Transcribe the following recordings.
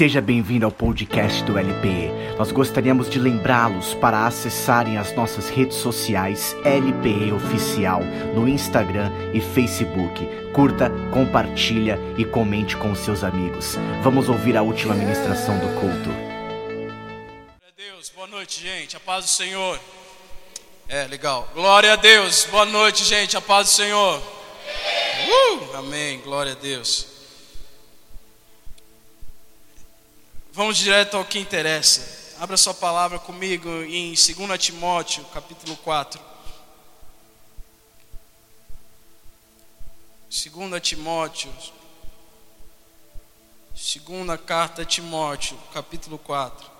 Seja bem-vindo ao podcast do LPE. Nós gostaríamos de lembrá-los para acessarem as nossas redes sociais LPE Oficial no Instagram e Facebook. Curta, compartilha e comente com seus amigos. Vamos ouvir a última ministração do culto. Glória a Deus, boa noite, gente. A paz do Senhor. É, legal. Glória a Deus, boa noite, gente. A paz do Senhor. Uh, amém, glória a Deus. Vamos direto ao que interessa. Abra sua palavra comigo em 2 Timóteo, capítulo 4. 2 Timóteo, segunda carta a Timóteo, capítulo 4.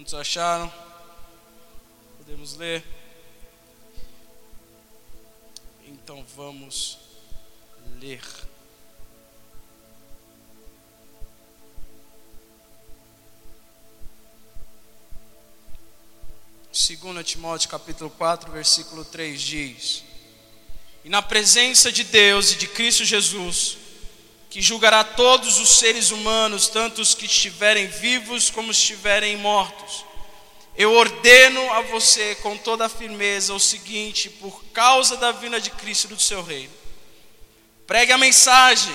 Quantos acharam? Podemos ler? Então vamos ler. Segunda Timóteo capítulo 4, versículo 3 diz: E na presença de Deus e de Cristo Jesus, que julgará todos os seres humanos, tanto os que estiverem vivos como os que estiverem mortos. Eu ordeno a você com toda a firmeza o seguinte, por causa da vinda de Cristo do seu reino. Pregue a mensagem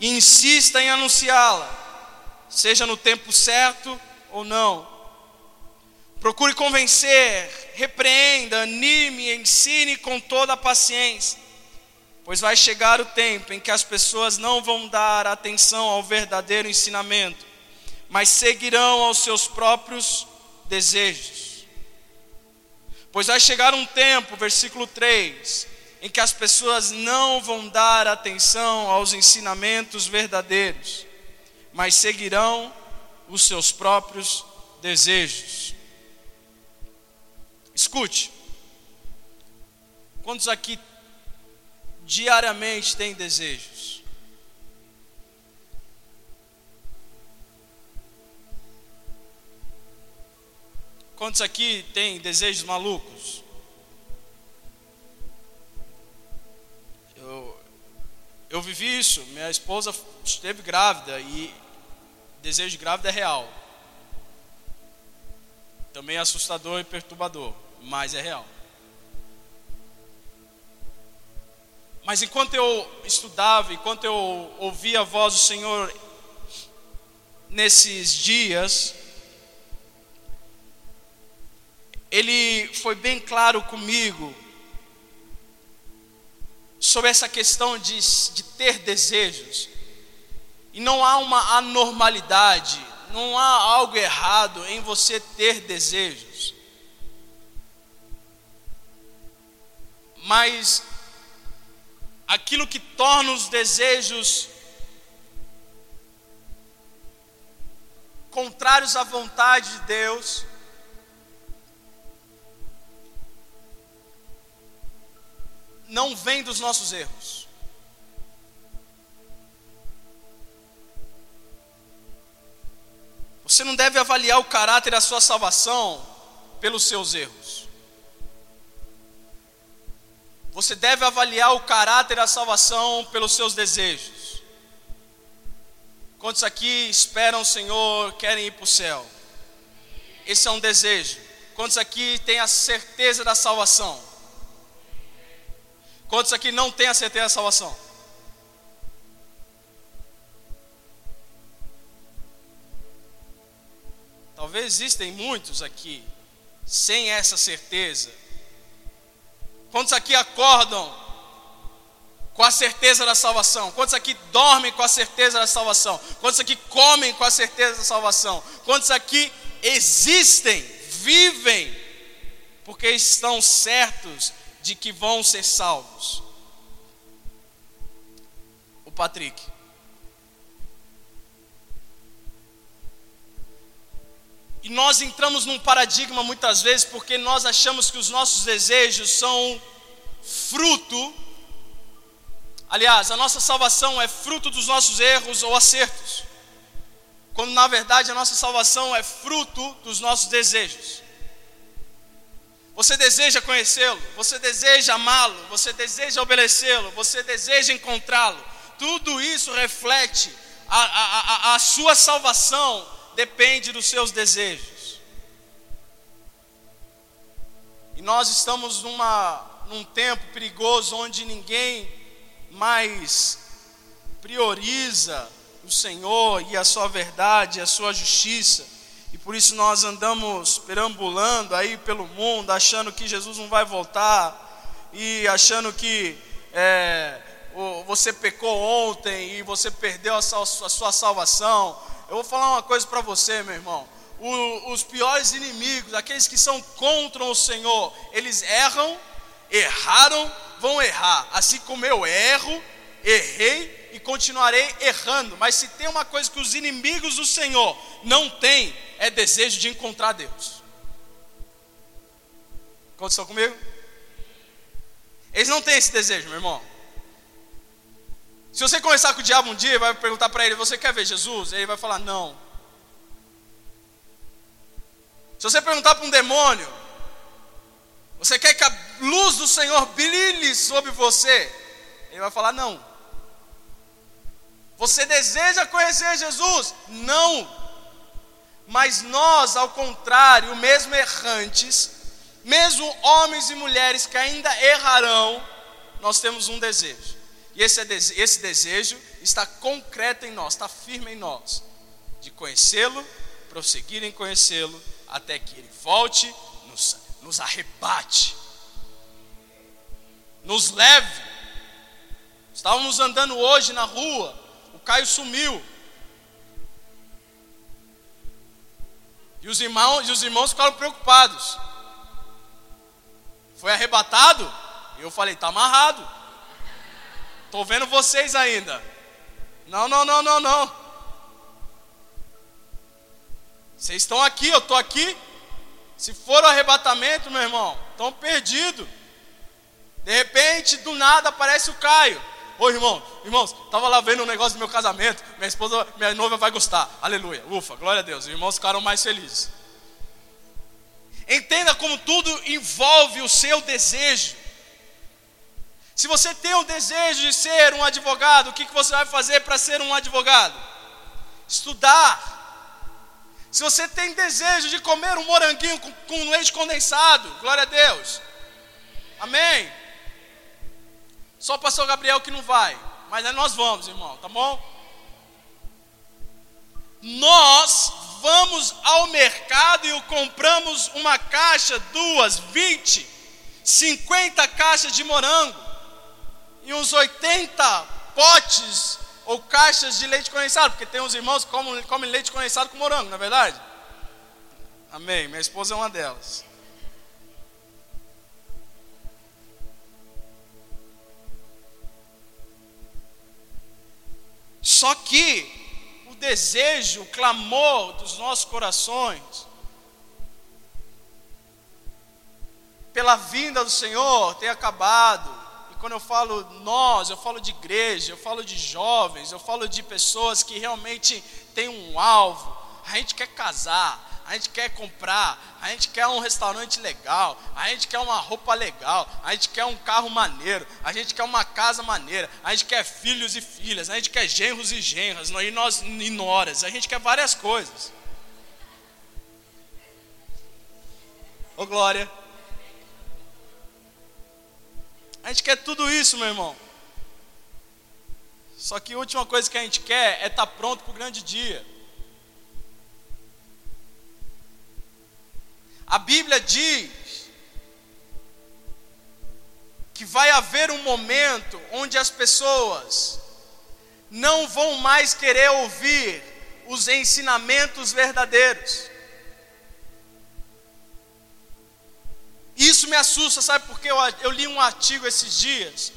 e insista em anunciá-la, seja no tempo certo ou não. Procure convencer, repreenda, anime, ensine com toda a paciência Pois vai chegar o tempo em que as pessoas não vão dar atenção ao verdadeiro ensinamento, mas seguirão aos seus próprios desejos. Pois vai chegar um tempo, versículo 3, em que as pessoas não vão dar atenção aos ensinamentos verdadeiros, mas seguirão os seus próprios desejos. Escute, quantos aqui diariamente tem desejos. Quantos aqui tem desejos malucos? Eu, eu vivi isso. Minha esposa esteve grávida e desejo de grávida é real. Também é assustador e perturbador, mas é real. Mas enquanto eu estudava, enquanto eu ouvia a voz do Senhor nesses dias, Ele foi bem claro comigo sobre essa questão de, de ter desejos. E não há uma anormalidade, não há algo errado em você ter desejos. Mas aquilo que torna os desejos contrários à vontade de Deus, não vem dos nossos erros. Você não deve avaliar o caráter da sua salvação pelos seus erros. Você deve avaliar o caráter da salvação pelos seus desejos. Quantos aqui esperam o Senhor, querem ir para o céu? Esse é um desejo. Quantos aqui têm a certeza da salvação? Quantos aqui não têm a certeza da salvação? Talvez existem muitos aqui sem essa certeza Quantos aqui acordam com a certeza da salvação? Quantos aqui dormem com a certeza da salvação? Quantos aqui comem com a certeza da salvação? Quantos aqui existem, vivem, porque estão certos de que vão ser salvos? O Patrick. E nós entramos num paradigma muitas vezes porque nós achamos que os nossos desejos são fruto. Aliás, a nossa salvação é fruto dos nossos erros ou acertos, quando na verdade a nossa salvação é fruto dos nossos desejos. Você deseja conhecê-lo, você deseja amá-lo, você deseja obedecê-lo, você deseja encontrá-lo. Tudo isso reflete a, a, a, a sua salvação, depende dos seus desejos. E nós estamos numa, num tempo perigoso onde ninguém mais prioriza o Senhor e a sua verdade, a sua justiça. E por isso nós andamos perambulando aí pelo mundo, achando que Jesus não vai voltar, e achando que é, você pecou ontem e você perdeu a, sua salvação. Eu vou falar uma coisa para você, meu irmão. O, os piores inimigos, aqueles que são contra o Senhor, eles erram, erraram, vão errar. Assim como eu erro, errei e continuarei errando. Mas se tem uma coisa que os inimigos do Senhor não têm, é desejo de encontrar Deus. Aconteceu comigo? Eles não têm esse desejo, meu irmão. Se você conversar com o diabo um dia, vai perguntar para ele: Você quer ver Jesus? Ele vai falar: Não. Se você perguntar para um demônio: Você quer que a luz do Senhor brilhe sobre você? Ele vai falar: Não. Você deseja conhecer Jesus? Não. Mas nós, ao contrário, mesmo errantes, mesmo homens e mulheres que ainda errarão, nós temos um desejo. E esse, é esse desejo está concreto em nós, está firme em nós, de conhecê-lo, prosseguir em conhecê-lo, até que ele volte, nos, nos arrebate, nos leve. Estávamos andando hoje na rua, o Caio sumiu. E os irmãos, e os irmãos ficaram preocupados. Foi arrebatado? Eu falei, está amarrado. Estou vendo vocês ainda. Não, não, não, não, não. Vocês estão aqui, eu estou aqui. Se for o arrebatamento, meu irmão, estão perdidos. De repente, do nada aparece o Caio. Ô irmão, irmãos, estava lá vendo um negócio do meu casamento. Minha esposa, minha noiva vai gostar. Aleluia. Ufa, glória a Deus. Os irmãos ficaram mais felizes. Entenda como tudo envolve o seu desejo. Se você tem o desejo de ser um advogado, o que, que você vai fazer para ser um advogado? Estudar. Se você tem desejo de comer um moranguinho com, com leite condensado, glória a Deus. Amém? Só o pastor Gabriel que não vai, mas nós vamos, irmão, tá bom? Nós vamos ao mercado e compramos uma caixa, duas, vinte, cinquenta caixas de morango e uns 80 potes ou caixas de leite condensado, porque tem uns irmãos que comem, comem leite condensado com morango, não é verdade? Amém. Minha esposa é uma delas. Só que o desejo, o clamor dos nossos corações, pela vinda do Senhor, tem acabado quando eu falo nós, eu falo de igreja, eu falo de jovens, eu falo de pessoas que realmente têm um alvo. A gente quer casar, a gente quer comprar, a gente quer um restaurante legal, a gente quer uma roupa legal, a gente quer um carro maneiro, a gente quer uma casa maneira, a gente quer filhos e filhas, a gente quer genros e genras, e nós e noras, a gente quer várias coisas. Ô glória. A gente quer tudo isso, meu irmão. Só que a última coisa que a gente quer é estar tá pronto para o grande dia. A Bíblia diz que vai haver um momento onde as pessoas não vão mais querer ouvir os ensinamentos verdadeiros. Isso me assusta, sabe porque eu, eu li um artigo esses dias,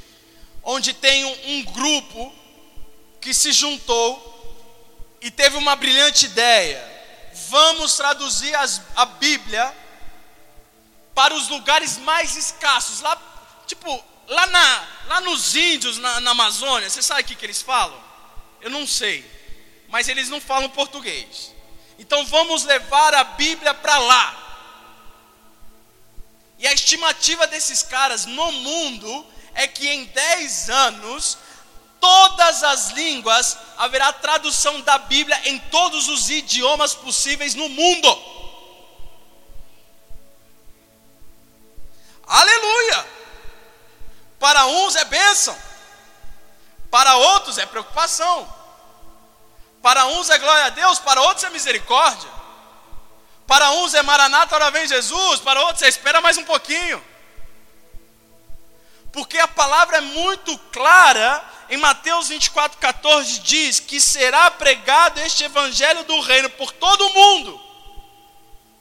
onde tem um, um grupo que se juntou e teve uma brilhante ideia. Vamos traduzir as, a Bíblia para os lugares mais escassos, lá, tipo, lá, na, lá nos índios, na, na Amazônia, você sabe o que, que eles falam? Eu não sei, mas eles não falam português. Então vamos levar a Bíblia para lá. E a estimativa desses caras no mundo é que em 10 anos, todas as línguas, haverá tradução da Bíblia em todos os idiomas possíveis no mundo. Aleluia! Para uns é bênção, para outros é preocupação, para uns é glória a Deus, para outros é misericórdia, para uns é maranata, ora vem Jesus, para outros é espera mais um pouquinho, porque a palavra é muito clara em Mateus 24, 14 diz que será pregado este evangelho do reino por todo o mundo,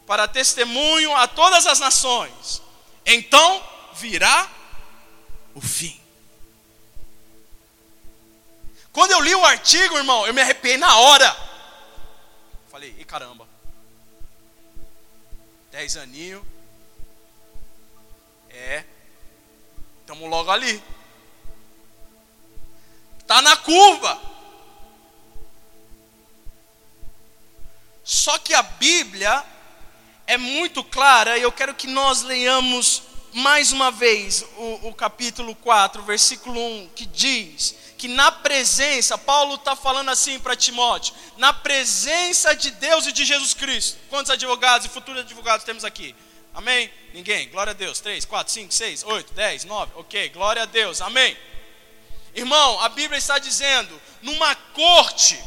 para testemunho a todas as nações. Então virá o fim. Quando eu li o artigo, irmão, eu me arrepiei na hora. Falei, e caramba. Dez aninhos. É. Estamos logo ali. Está na curva. Só que a Bíblia é muito clara e eu quero que nós leiamos mais uma vez o, o capítulo 4, versículo 1, que diz que na presença, Paulo está falando assim para Timóteo, na presença de Deus e de Jesus Cristo. Quantos advogados e futuros advogados temos aqui? Amém? Ninguém? Glória a Deus. 3, 4, 5, 6, 8, 10, 9. Ok, glória a Deus. Amém. Irmão, a Bíblia está dizendo: numa corte,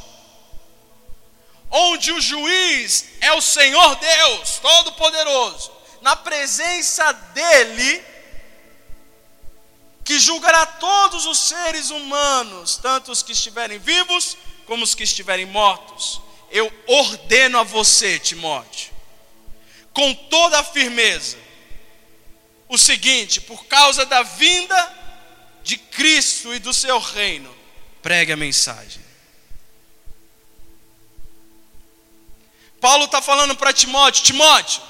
onde o juiz é o Senhor Deus, Todo-Poderoso, na presença dEle, que julgará todos os seres humanos, tanto os que estiverem vivos como os que estiverem mortos. Eu ordeno a você, Timóteo, com toda a firmeza, o seguinte: por causa da vinda de Cristo e do seu reino, pregue a mensagem. Paulo está falando para Timóteo: Timóteo,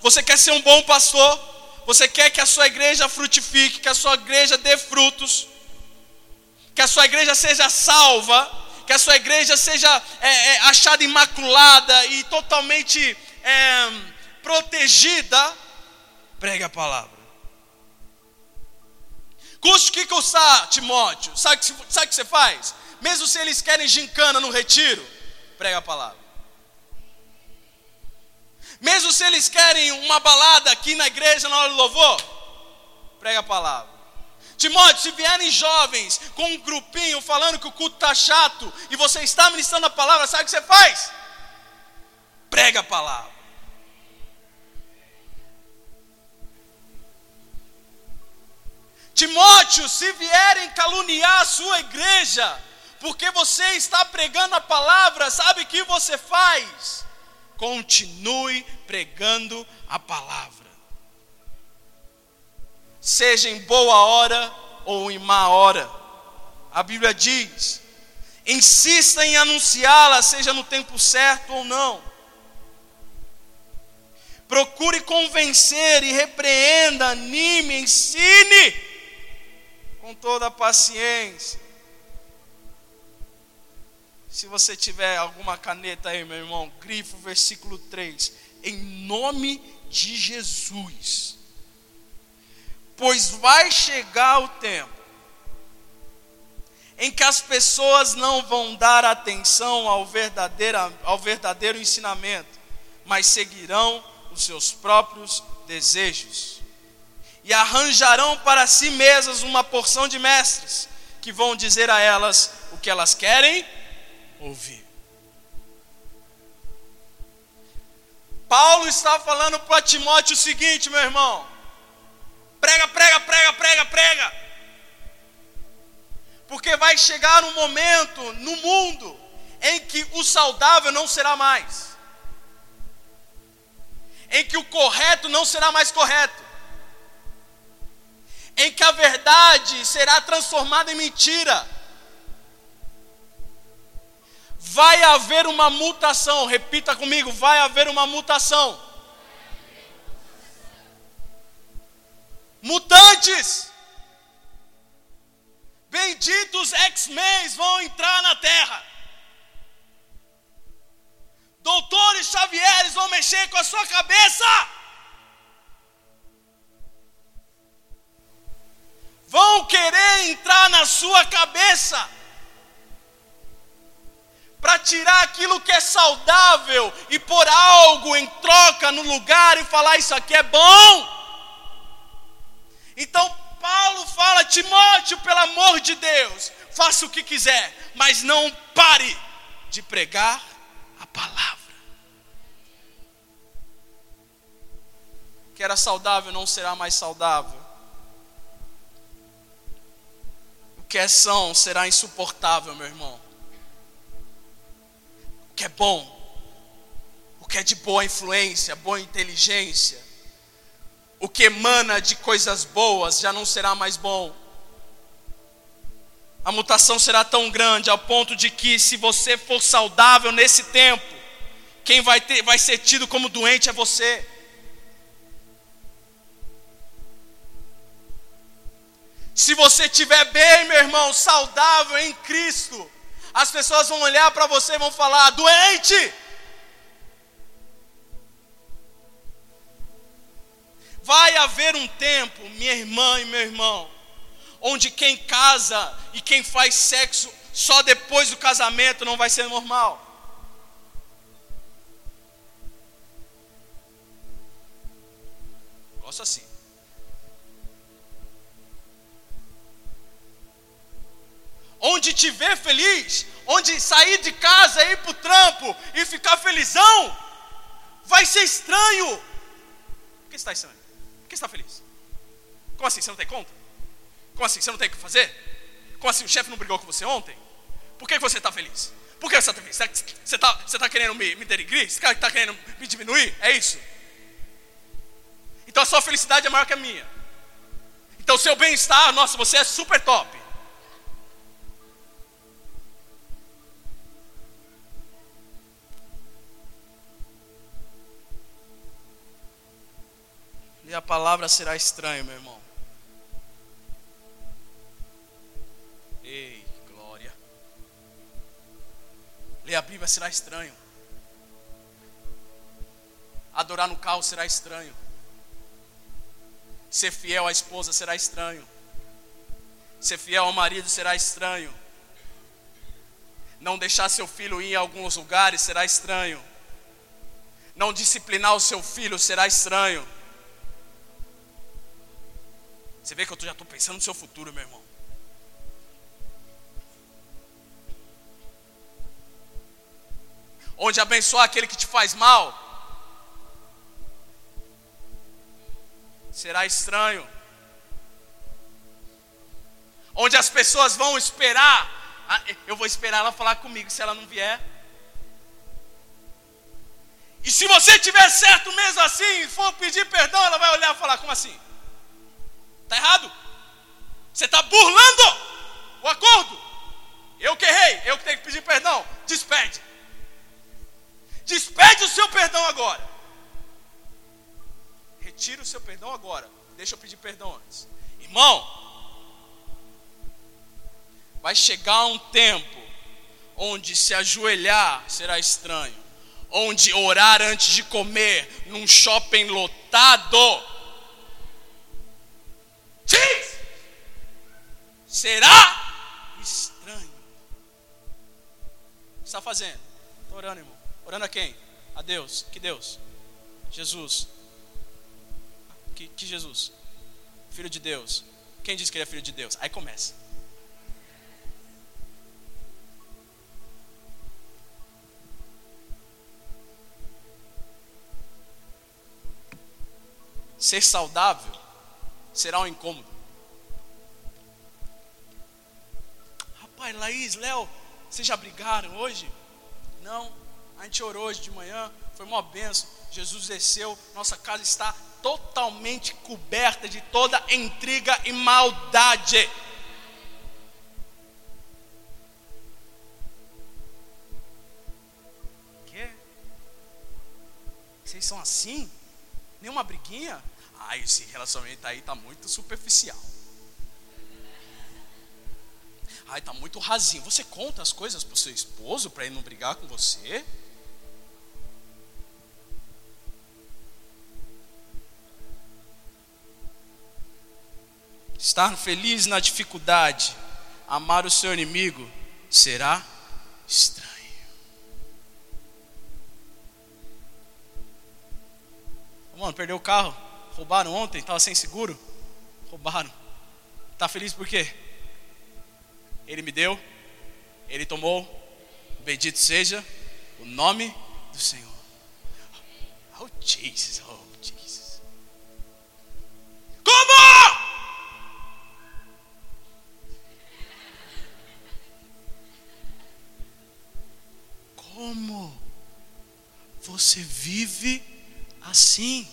você quer ser um bom pastor? Você quer que a sua igreja frutifique, que a sua igreja dê frutos, que a sua igreja seja salva, que a sua igreja seja é, é, achada imaculada e totalmente é, protegida? Pregue a palavra. Custe o que custar, Timóteo. Sabe o que, você faz? Mesmo se eles querem gincana no retiro, prega a palavra. Mesmo se eles querem uma balada aqui na igreja na hora do louvor, prega a palavra. Timóteo, se vierem jovens com um grupinho falando que o culto está chato e você está ministrando a palavra, sabe o que você faz? Prega a palavra. Timóteo, se vierem caluniar a sua igreja, porque você está pregando a palavra, sabe o que você faz? Continue pregando a palavra. Seja em boa hora ou em má hora. A Bíblia diz: insista em anunciá-la, seja no tempo certo ou não. Procure convencer e repreenda, anime, ensine com toda a paciência. Se você tiver alguma caneta aí, meu irmão, grifo versículo 3. Em nome de Jesus. Pois vai chegar o tempo em que as pessoas não vão dar atenção ao verdadeiro, ao verdadeiro ensinamento, mas seguirão os seus próprios desejos. E arranjarão para si mesmas uma porção de mestres que vão dizer a elas o que elas querem ouvir. Paulo está falando para Timóteo o seguinte, meu irmão: prega, prega, prega, prega, prega. Porque vai chegar um momento no mundo em que o saudável não será mais, em que o correto não será mais correto, em que a verdade será transformada em mentira vai haver uma mutação. Repita comigo: vai haver uma mutação. Mutantes. benditos X-Men vão entrar na terra. Doutores Xavieres vão mexer com a sua cabeça. Vão querer entrar na sua cabeça para tirar aquilo que é saudável e pôr algo em troca no lugar e falar isso aqui é bom. Então Paulo fala, Timóteo, pelo amor de Deus, faça o que quiser, mas não pare de pregar a palavra. O que era saudável não será mais saudável. O que é são será insuportável, meu irmão o que é bom, o que é de boa influência, boa inteligência, o que emana de coisas boas já não será mais bom. A mutação será tão grande ao ponto de que, se você for saudável nesse tempo, quem vai, ter, vai ser tido como doente é você. Se você estiver bem, meu irmão, saudável em Cristo, as pessoas vão olhar para você e vão falar: doente. Vai haver um tempo, minha irmã e meu irmão, onde quem casa e quem faz sexo só depois do casamento não vai ser normal. Gosto assim. Onde te ver feliz, onde sair de casa, ir para o trampo e ficar felizão, vai ser estranho. Por que está estranho? Por que está feliz? Como assim? Você não tem conta? Como assim? Você não tem o que fazer? Como assim? O chefe não brigou com você ontem? Por que você está feliz? Por que você está feliz? Você está, você está querendo me, me denigrir? Você está querendo me diminuir? É isso? Então a sua felicidade é maior que a minha. Então o seu bem-estar, nossa, você é super top. E a palavra será estranha, meu irmão. Ei, glória. Ler a Bíblia será estranho. Adorar no carro será estranho. Ser fiel à esposa será estranho. Ser fiel ao marido será estranho. Não deixar seu filho ir em alguns lugares será estranho. Não disciplinar o seu filho será estranho você vê que eu já estou pensando no seu futuro, meu irmão. Onde abençoar aquele que te faz mal, será estranho. Onde as pessoas vão esperar, ah, eu vou esperar ela falar comigo, se ela não vier. E se você tiver certo mesmo assim, for pedir perdão, ela vai olhar e falar: como assim? Está errado. Você está burlando o acordo. Eu que errei, eu que tenho que pedir perdão. Despede. Despede o seu perdão agora. Retira o seu perdão agora. Deixa eu pedir perdão antes. Irmão, vai chegar um tempo onde se ajoelhar será estranho, onde orar antes de comer num shopping lotado diz: será estranho. O que está fazendo? Estou orando, irmão. Orando a quem? A Deus. Que Deus? Jesus. Que, que Jesus? Filho de Deus. Quem diz que ele é filho de Deus? Aí começa. Ser saudável será um incômodo. Rapaz, Laís, Léo, vocês já brigaram hoje? Não, a gente orou hoje de manhã, foi uma benção. Jesus desceu, nossa casa está totalmente coberta de toda intriga e maldade. Vocês são assim? Nenhuma briguinha? Ah, esse relacionamento aí está muito superficial. Ai, tá muito rasinho. Você conta as coisas pro seu esposo para ele não brigar com você? Estar feliz na dificuldade, amar o seu inimigo, será estranho. Mano, perdeu o carro, roubaram ontem, estava sem seguro, roubaram. Tá feliz por quê? Ele me deu, Ele tomou, bendito seja o nome do Senhor. Oh Jesus, oh Jesus. Como? Como você vive assim?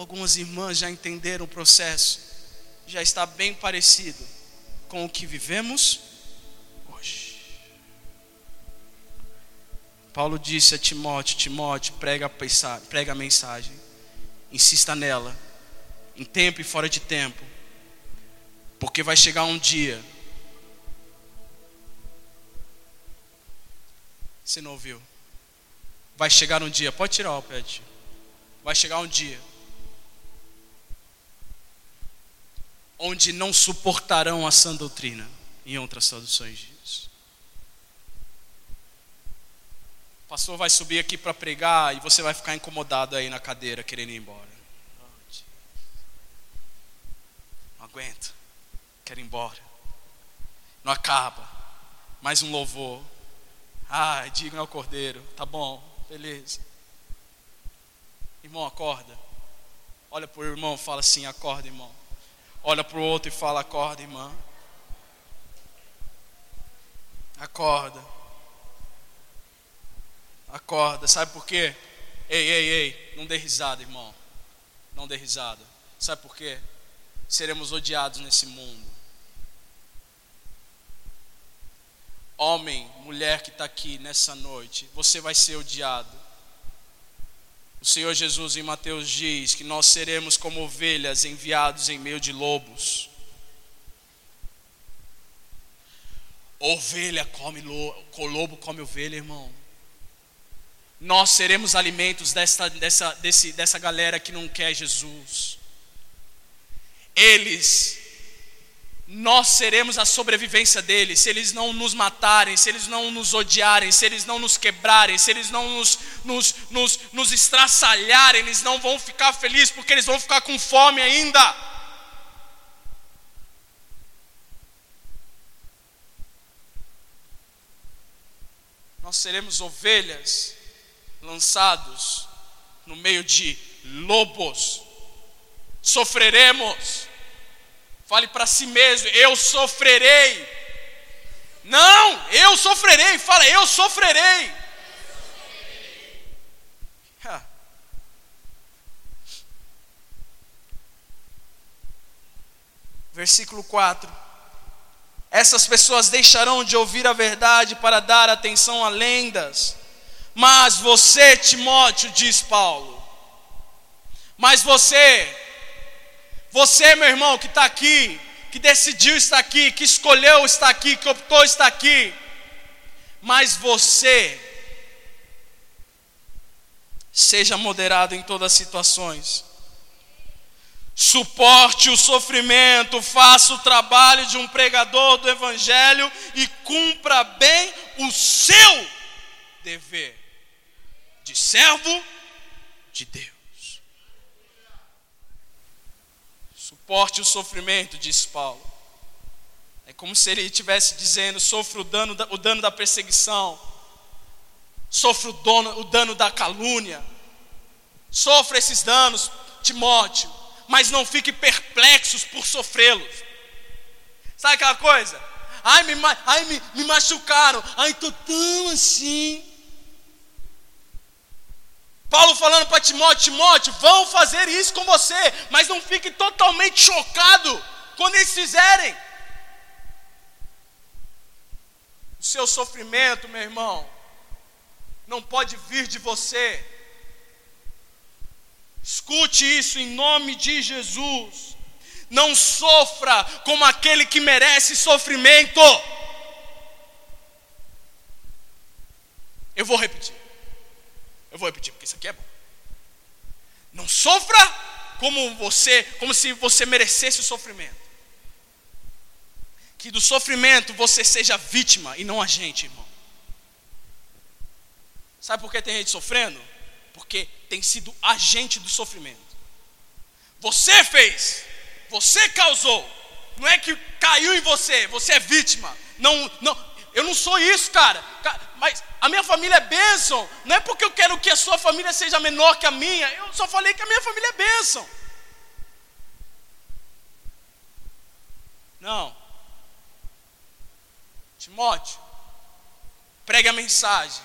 Algumas irmãs já entenderam o processo, já está bem parecido com o que vivemos hoje. Paulo disse a Timóteo: Timóteo, prega a mensagem, insista nela, em tempo e fora de tempo, porque vai chegar um dia. Você não ouviu? Vai chegar um dia, pode tirar o pet. Vai chegar um dia onde não suportarão a sã doutrina, em outras traduções diz. O pastor vai subir aqui para pregar e você vai ficar incomodado aí na cadeira querendo ir embora. Não aguento, quero ir embora. Não acaba. Mais um louvor. Ah, digno ao cordeiro. Tá bom, beleza. Irmão, acorda. Olha para o irmão, fala assim: acorda, irmão olha para o outro e fala: acorda, irmã. Acorda. Acorda. Sabe por quê? Ei, ei, ei. Não dê risada, irmão. Não dê risada. Sabe por quê? Seremos odiados nesse mundo. Homem, mulher que está aqui nessa noite, você vai ser odiado. O Senhor Jesus em Mateus diz que nós seremos como ovelhas enviados em meio de lobos. Ovelha come lobo, lobo come ovelha, irmão. Nós seremos alimentos dessa, dessa, desse, dessa galera que não quer Jesus. Eles nós seremos a sobrevivência deles, se eles não nos matarem, se eles não nos odiarem, se eles não nos quebrarem, se eles não nos, nos, nos, nos estraçalharem, eles não vão ficar felizes, porque eles vão ficar com fome ainda. Nós seremos ovelhas lançados no meio de lobos, sofreremos Fale para si mesmo: eu sofrerei. Não, eu sofrerei. Fala, eu sofrerei. Versículo 4. Essas pessoas deixarão de ouvir a verdade para dar atenção a lendas. Mas você, Timóteo, diz Paulo, mas você, você, meu irmão, que está aqui, que decidiu estar aqui, que escolheu estar aqui, que optou estar aqui, mas você, seja moderado em todas as situações. Suporte o sofrimento, faça o trabalho de um pregador do Evangelho e cumpra bem o seu dever de servo de Deus. Suporte o sofrimento, diz Paulo. É como se ele estivesse dizendo: sofra o dano, da, o dano da perseguição, sofra o, dono, o dano da calúnia, sofra esses danos, Timóteo, mas não fique perplexos por sofrê-los. Sabe aquela coisa? Ai, me, ai, me, me machucaram, ai, estou tão assim. Paulo falando para Timóteo: Timóteo, vão fazer isso com você, mas não fique totalmente chocado quando eles fizerem. O seu sofrimento, meu irmão, não pode vir de você. Escute isso em nome de Jesus. Não sofra como aquele que merece sofrimento. Eu vou repetir. Eu vou repetir porque isso aqui é bom. Não sofra como você, como se você merecesse o sofrimento. Que do sofrimento você seja vítima e não agente, irmão. Sabe por que tem gente sofrendo? Porque tem sido agente do sofrimento. Você fez, você causou. Não é que caiu em você, você é vítima. Não, não, eu não sou isso, cara. Mas a minha família é bênção. Não é porque eu quero que a sua família seja menor que a minha. Eu só falei que a minha família é bênção. Não. Timóteo, pregue a mensagem.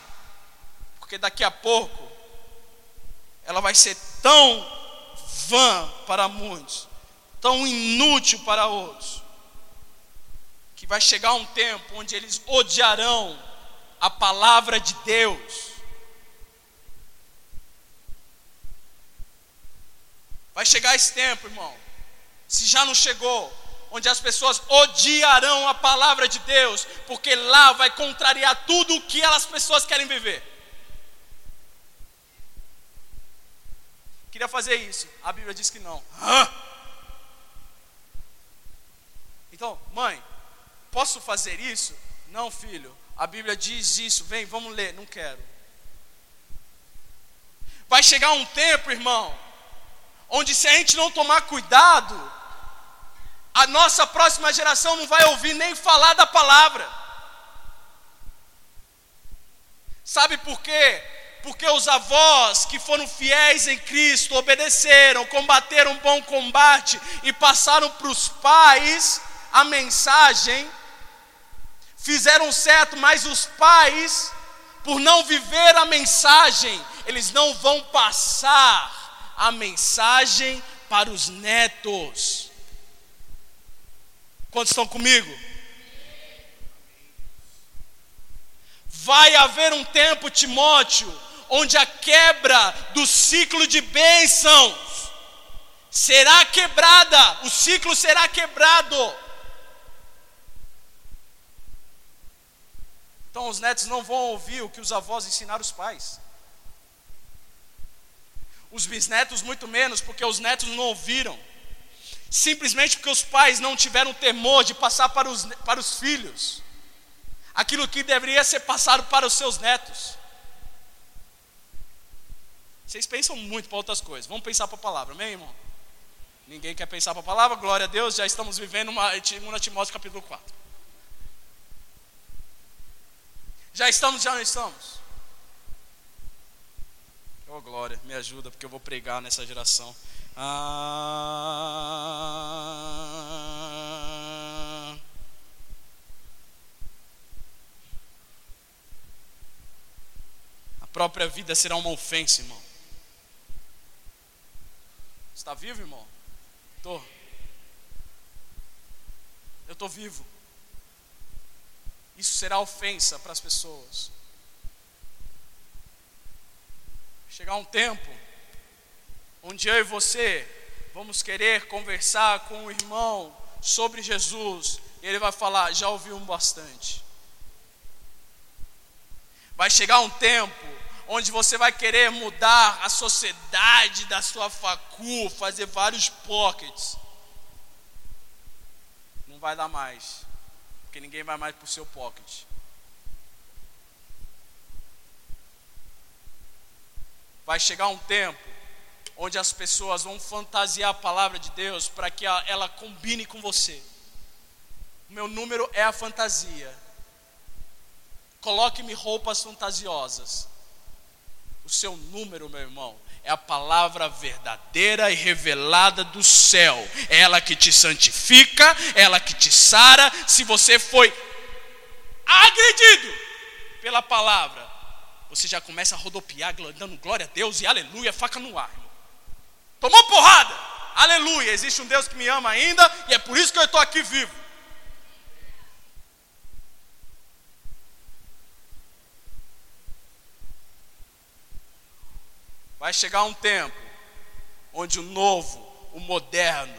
Porque daqui a pouco ela vai ser tão vã para muitos, tão inútil para outros, que vai chegar um tempo onde eles odiarão a palavra de Deus. Vai chegar esse tempo, irmão. Se já não chegou, onde as pessoas odiarão a palavra de Deus, porque lá vai contrariar tudo o que as pessoas querem viver. Queria fazer isso, a Bíblia diz que não. Hã? Então, mãe, posso fazer isso? Não, filho. A Bíblia diz isso. Vem, vamos ler. Não quero. Vai chegar um tempo, irmão, onde se a gente não tomar cuidado, a nossa próxima geração não vai ouvir nem falar da palavra. Sabe por quê? Porque os avós que foram fiéis em Cristo, obedeceram, combateram um bom combate e passaram para os pais a mensagem, fizeram certo, mas os pais, por não viver a mensagem, eles não vão passar a mensagem para os netos. Quantos estão comigo? Vai haver um tempo, Timóteo, onde a quebra do ciclo de bênçãos será quebrada, o ciclo será quebrado. Então os netos não vão ouvir o que os avós ensinaram os pais. Os bisnetos muito menos, porque os netos não ouviram simplesmente porque os pais não tiveram temor de passar para os, para os filhos aquilo que deveria ser passado para os seus netos. Vocês pensam muito para outras coisas, vamos pensar para a palavra, amém, irmão? Ninguém quer pensar para a palavra, glória a Deus, já estamos vivendo uma 2 Timóteo capítulo 4. Já estamos, já não estamos? Oh glória, me ajuda, porque eu vou pregar nessa geração. Ah, a própria vida será uma ofensa, irmão. Está vivo, irmão? Estou. Eu estou vivo. Isso será ofensa para as pessoas. Chegar um tempo onde eu e você vamos querer conversar com o irmão sobre Jesus, e ele vai falar: já ouviu bastante. Vai chegar um tempo onde você vai querer mudar a sociedade da sua facu, fazer vários pockets. Não vai dar mais, porque ninguém vai mais para o seu pocket. Vai chegar um tempo onde as pessoas vão fantasiar a palavra de Deus para que ela combine com você. O meu número é a fantasia. Coloque-me roupas fantasiosas. O seu número, meu irmão, é a palavra verdadeira e revelada do céu. É ela que te santifica, é ela que te sara. Se você foi agredido pela palavra, você já começa a rodopiar, dando glória a Deus e aleluia, faca no ar. Tomou porrada. Aleluia. Existe um Deus que me ama ainda e é por isso que eu estou aqui vivo. Vai chegar um tempo onde o novo, o moderno,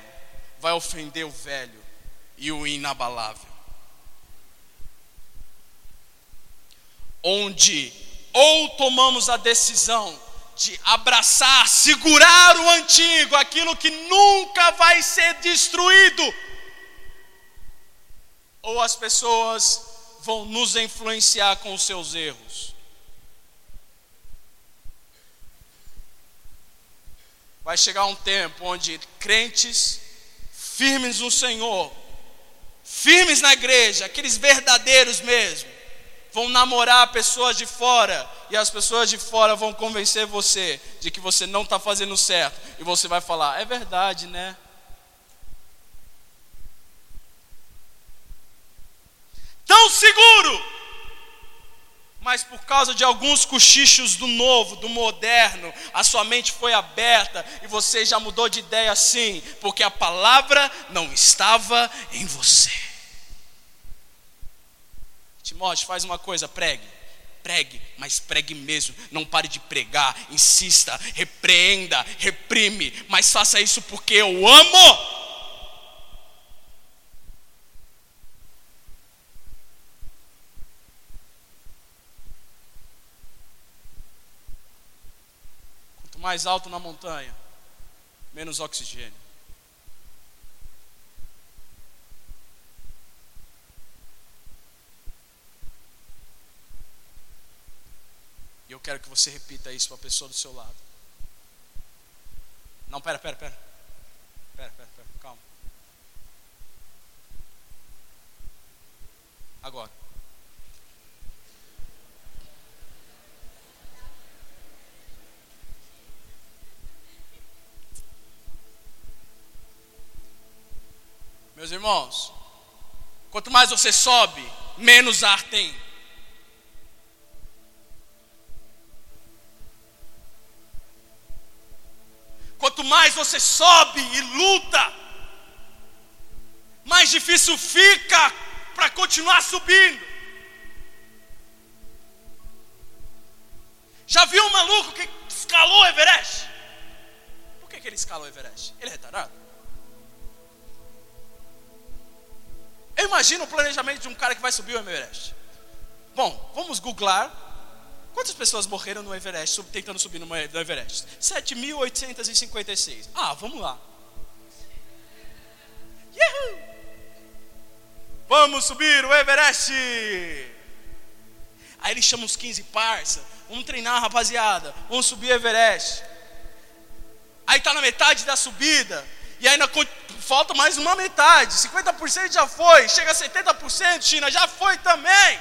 vai ofender o velho e o inabalável. Onde ou tomamos a decisão de abraçar, segurar o antigo, aquilo que nunca vai ser destruído, ou as pessoas vão nos influenciar com os seus erros. Vai chegar um tempo onde crentes firmes no Senhor, firmes na igreja, aqueles verdadeiros mesmo, vão namorar pessoas de fora e as pessoas de fora vão convencer você de que você não está fazendo certo e você vai falar: é verdade, né? Tão seguro mas por causa de alguns cochichos do novo, do moderno, a sua mente foi aberta e você já mudou de ideia assim, porque a palavra não estava em você. Timóteo, faz uma coisa, pregue. Pregue, mas pregue mesmo. Não pare de pregar, insista, repreenda, reprime, mas faça isso porque eu amo. Mais alto na montanha, menos oxigênio. E eu quero que você repita isso para a pessoa do seu lado. Não, pera, pera, pera. Pera, pera, pera, calma. Agora. Meus irmãos, quanto mais você sobe, menos ar tem. Quanto mais você sobe e luta, mais difícil fica para continuar subindo. Já viu um maluco que escalou o Everest? Por que, que ele escalou o Everest? Ele é retardado? Eu imagino o planejamento de um cara que vai subir o Everest. Bom, vamos googlar. Quantas pessoas morreram no Everest, tentando subir no Everest? 7.856. Ah, vamos lá. Yahoo! Vamos subir o Everest! Aí ele chama uns 15 parça. Vamos treinar, rapaziada. Vamos subir o Everest. Aí está na metade da subida. E ainda falta mais uma metade. 50% já foi. Chega a 70%, China, já foi também.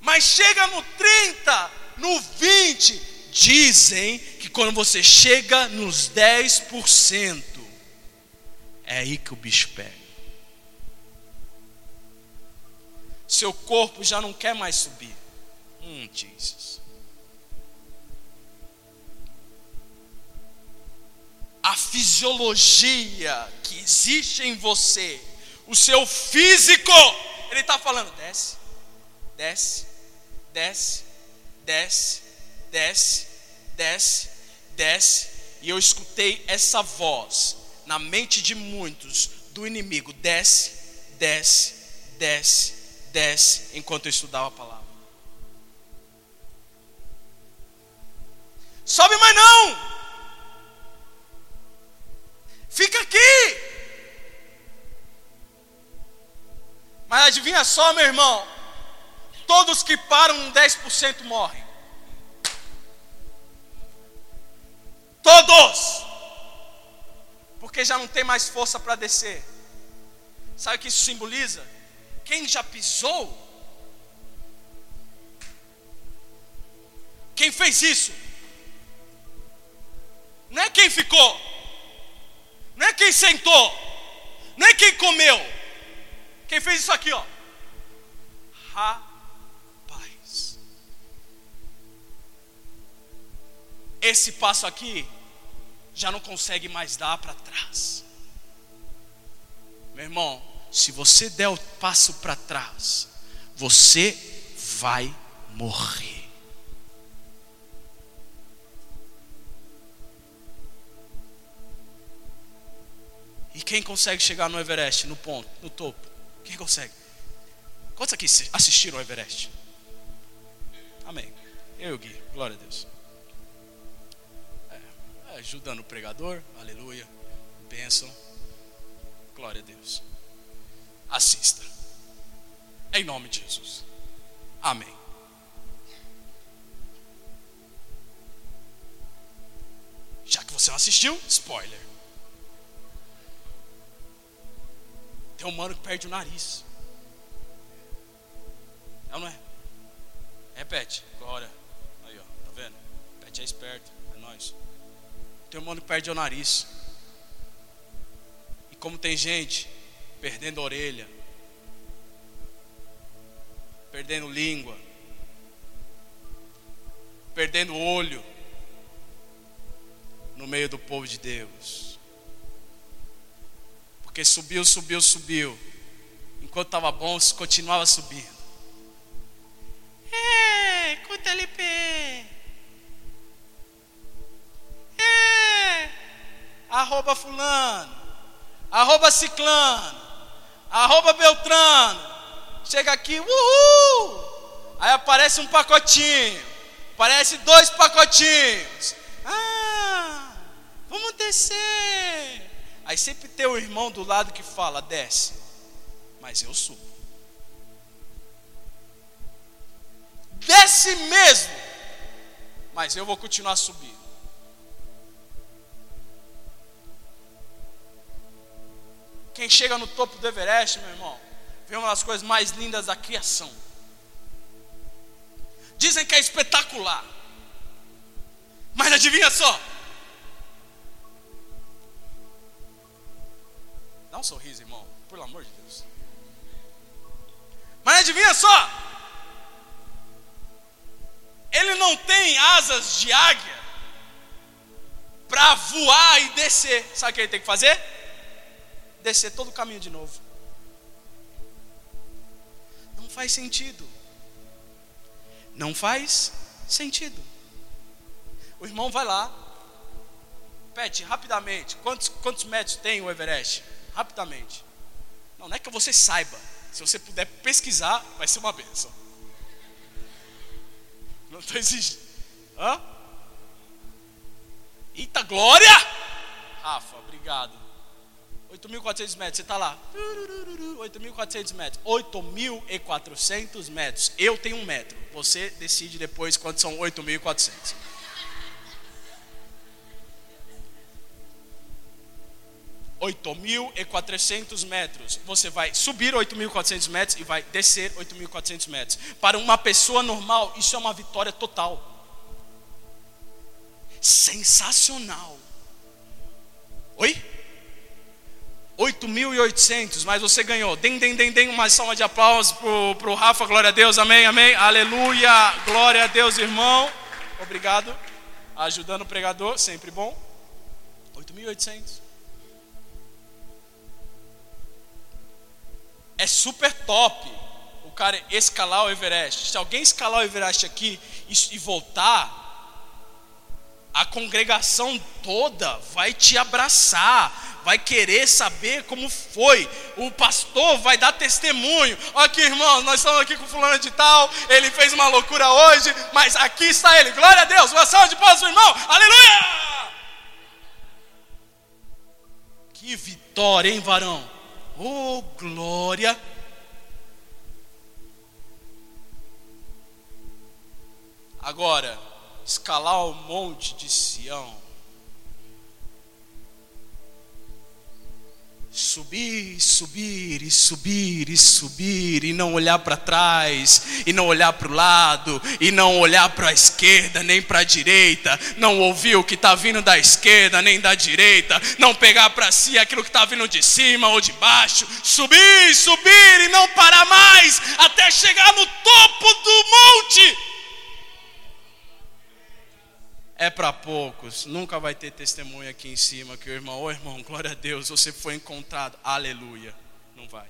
Mas chega no 30, no 20, dizem que quando você chega nos 10%, é aí que o bicho pega. Seu corpo já não quer mais subir. Hum, Jesus. A fisiologia que existe em você, o seu físico, ele está falando: desce, desce, desce, desce, desce, desce, desce. E eu escutei essa voz na mente de muitos do inimigo: desce, desce, desce, desce, enquanto eu estudava a palavra. Sobe mais não! Fica aqui. Mas adivinha só, meu irmão? Todos que param em 10% morrem. Todos. Porque já não tem mais força para descer. Sabe o que isso simboliza? Quem já pisou? Quem fez isso? Não é quem ficou não é quem sentou, não é quem comeu, quem fez isso aqui, ó. Rapaz, esse passo aqui já não consegue mais dar para trás. Meu irmão, se você der o passo para trás, você vai morrer. E quem consegue chegar no Everest, no ponto, no topo? Quem consegue? Quantos aqui assistiram ao Everest? Amém. Eu e o Gui, glória a Deus. É, é, ajudando o pregador, aleluia. Bênção. Glória a Deus. Assista. Em nome de Jesus. Amém. Já que você não assistiu, spoiler. Tem um mano que perde o nariz. É ou não é? Repete, glória. Aí, ó, tá vendo? Pet é esperto, é nós. Tem um mano que perde o nariz. E como tem gente perdendo a orelha, perdendo língua, perdendo olho no meio do povo de Deus. Porque subiu, subiu, subiu. Enquanto estava bom, continuava subindo. É, curta LP. É, arroba fulano, arroba ciclano, arroba beltrano. Chega aqui, uhul. Aí aparece um pacotinho, aparece dois pacotinhos. Ah, vamos descer. Aí sempre tem o irmão do lado que fala, desce. Mas eu subo. desce mesmo, mas eu vou continuar subindo. Quem chega no topo do Everest, meu irmão, vê uma das coisas mais lindas da criação. Dizem que é espetacular, mas adivinha só? Dá um sorriso, irmão, pelo amor de Deus. Mas adivinha só? Ele não tem asas de águia para voar e descer. Sabe o que ele tem que fazer? Descer todo o caminho de novo. Não faz sentido. Não faz sentido. O irmão vai lá, Pet, rapidamente, quantos, quantos metros tem o Everest? Rapidamente. Não, não é que você saiba. Se você puder pesquisar, vai ser uma benção. Não estou exigindo. Hã? Eita glória! Rafa, obrigado. 8.400 metros, você está lá. 8.400 metros. 8.400 metros. Eu tenho um metro. Você decide depois quantos são 8.400. 8.400 metros. Você vai subir 8.400 metros e vai descer 8.400 metros. Para uma pessoa normal, isso é uma vitória total. Sensacional. Oi? 8.800, mas você ganhou. Dem, dem, dem, dem, uma salva de aplausos para o Rafa, glória a Deus, amém, amém, aleluia, glória a Deus, irmão. Obrigado, ajudando o pregador, sempre bom. 8.800. é super top o cara escalar o Everest. Se alguém escalar o Everest aqui e, voltar, a congregação toda vai te abraçar, vai querer saber como foi. O pastor vai dar testemunho. Aqui, irmãos, nós estamos aqui com fulano de tal, ele fez uma loucura hoje, mas aqui está ele. Glória a Deus, uma salva de palmas, irmão. Aleluia! Que vitória, hein, varão? Oh, glória! Agora, escalar o monte de Sião subir, subir e subir e subir e não olhar para trás e não olhar para o lado e não olhar para a esquerda nem para a direita, não ouvir o que está vindo da esquerda nem da direita, não pegar para si aquilo que está vindo de cima ou de baixo, subir, subir e não parar mais até chegar no topo do monte é para poucos. Nunca vai ter testemunho aqui em cima que o irmão, ô oh, irmão, glória a Deus, você foi encontrado. Aleluia. Não vai.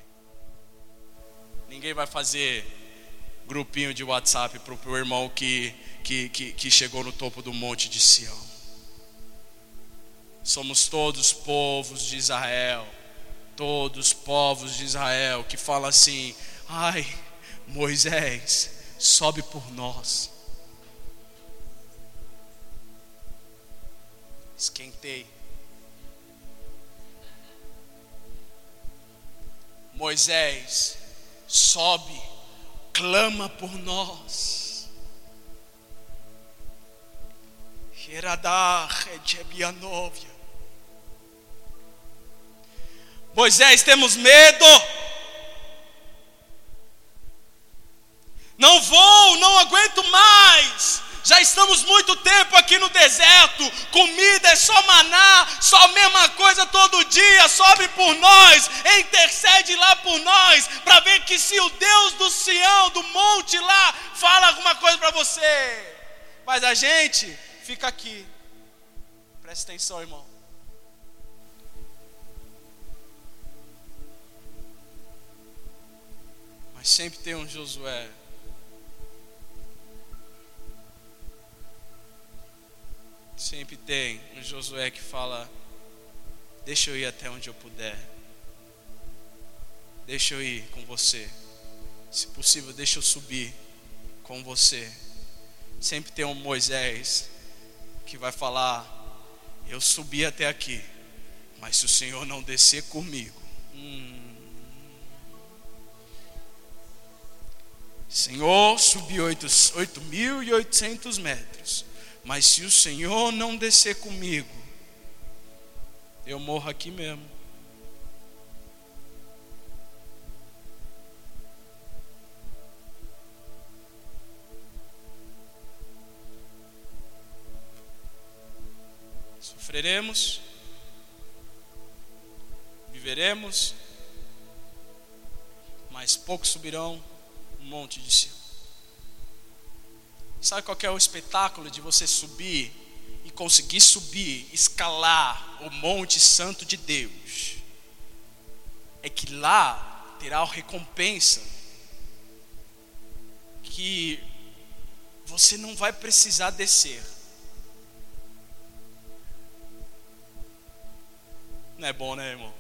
Ninguém vai fazer grupinho de WhatsApp para o irmão que, que, que, que chegou no topo do monte de Sião. Somos todos povos de Israel todos os povos de Israel que fala assim: ai, Moisés, sobe por nós. Esquentei. Moisés, sobe, clama por nós. Moisés, temos medo. Não vou, não aguento mais. Já estamos muito tempo aqui no deserto. Comida é só maná, só a mesma coisa todo dia. Sobe por nós, intercede lá por nós, para ver que se o Deus do Sião, do monte lá, fala alguma coisa para você. Mas a gente fica aqui. Presta atenção, irmão. Mas sempre tem um Josué. Sempre tem um Josué que fala: Deixa eu ir até onde eu puder. Deixa eu ir com você. Se possível, deixa eu subir com você. Sempre tem um Moisés que vai falar: Eu subi até aqui, mas se o Senhor não descer comigo, hum, Senhor, subi 8.800 metros, mas se o Senhor não descer comigo, eu morro aqui mesmo. Sofreremos, viveremos, mas poucos subirão monte de Sião. Sabe qual é o espetáculo de você subir e conseguir subir, escalar o Monte Santo de Deus? É que lá terá a recompensa que você não vai precisar descer. Não é bom, né, irmão?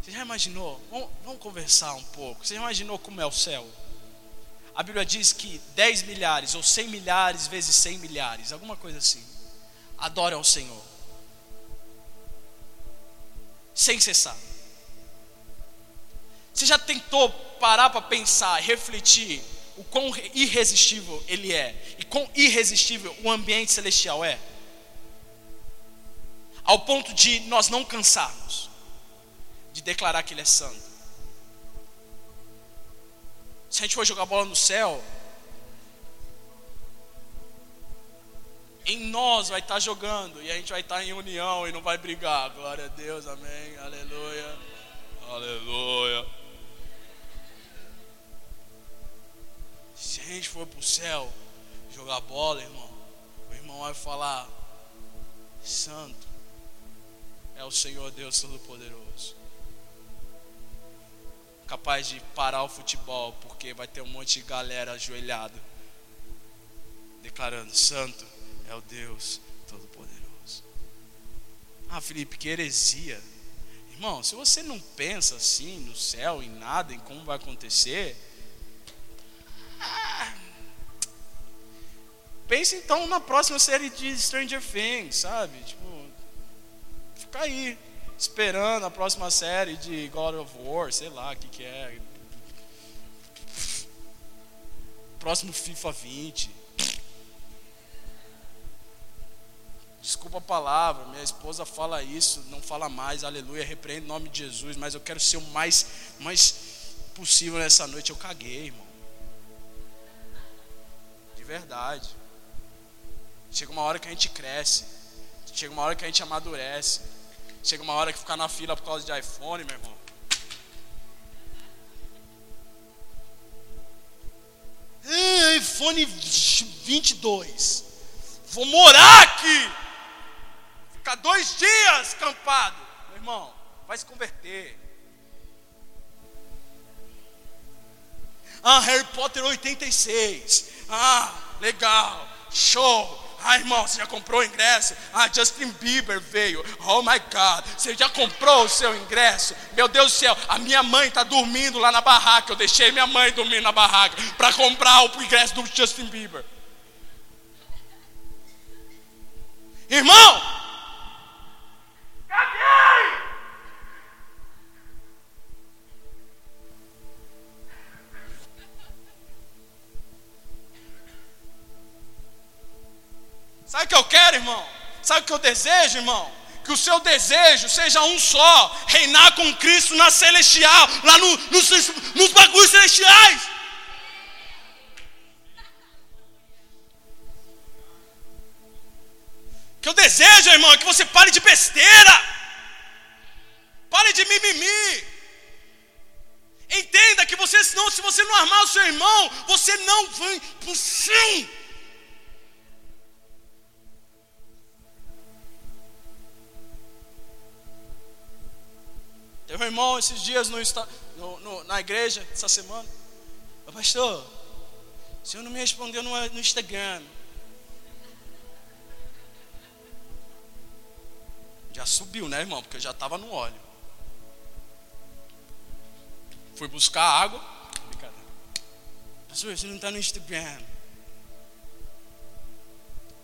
Você já imaginou? Vamos, vamos, conversar um pouco. Você já imaginou como é o céu? A Bíblia diz que 10 milhares ou 100 milhares vezes 100 milhares, alguma coisa assim, adoram ao Senhor. Sem cessar. Você já tentou parar para pensar, refletir o quão irresistível ele é e quão irresistível o ambiente celestial é? Ao ponto de nós não cansarmos de declarar que Ele é santo. Se a gente for jogar bola no céu, em nós vai estar jogando e a gente vai estar em união e não vai brigar. Glória a Deus, amém, aleluia, aleluia. Se a gente for para o céu jogar bola, irmão, o irmão vai falar: Santo é o Senhor Deus Todo-Poderoso capaz de parar o futebol, porque vai ter um monte de galera ajoelhado, declarando: Santo é o Deus Todo-Poderoso. Ah, Felipe, que heresia. Irmão, se você não pensa assim no céu, em nada, em como vai acontecer, ah, pense então na próxima série de Stranger Things, sabe? Tipo, fica aí esperando a próxima série de God of War, sei lá o que, que é. Próximo FIFA 20. Desculpa a palavra, minha esposa fala isso, não fala mais, aleluia, repreende o nome de Jesus, mas eu quero ser o mais, mais possível nessa noite. Eu caguei, irmão. De verdade. Chega uma hora que a gente cresce, chega uma hora que a gente amadurece. Chega uma hora que ficar na fila por causa de iPhone, meu irmão. É, iPhone 22. Vou morar aqui. Ficar dois dias campado. Meu irmão, vai se converter. Ah, Harry Potter 86. Ah, legal. Show. Ah, irmão, você já comprou o ingresso? Ah, Justin Bieber veio. Oh my God, você já comprou o seu ingresso? Meu Deus do céu, a minha mãe está dormindo lá na barraca. Eu deixei minha mãe dormir na barraca para comprar o ingresso do Justin Bieber. Irmão, irmão? Sabe o que eu desejo, irmão? Que o seu desejo seja um só: reinar com Cristo na celestial, lá no, nos, nos bagulhos celestiais. que eu desejo, irmão, é que você pare de besteira. Pare de mimimi. Entenda que você, senão, se você não armar o seu irmão, você não vai para o céu. Um irmão esses dias no, no, na igreja, essa semana. Pastor, o senhor não me respondeu no, no Instagram. Já subiu, né, irmão? Porque eu já estava no óleo. Fui buscar água. Brincadeira. Pastor, você não está no Instagram.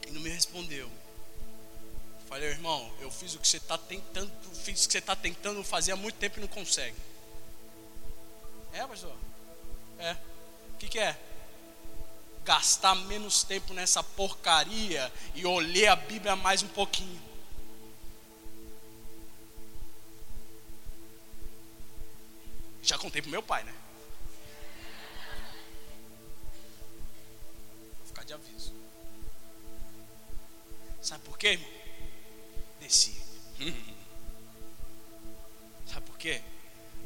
E não me respondeu. Falei, irmão, eu fiz o que você está tentando, fiz o que você está tentando fazer há muito tempo e não consegue. É, pastor? É. O que, que é? Gastar menos tempo nessa porcaria e olhar a Bíblia mais um pouquinho. Já contei pro meu pai, né? Vou ficar de aviso. Sabe por quê, irmão? Desci. Sabe por quê?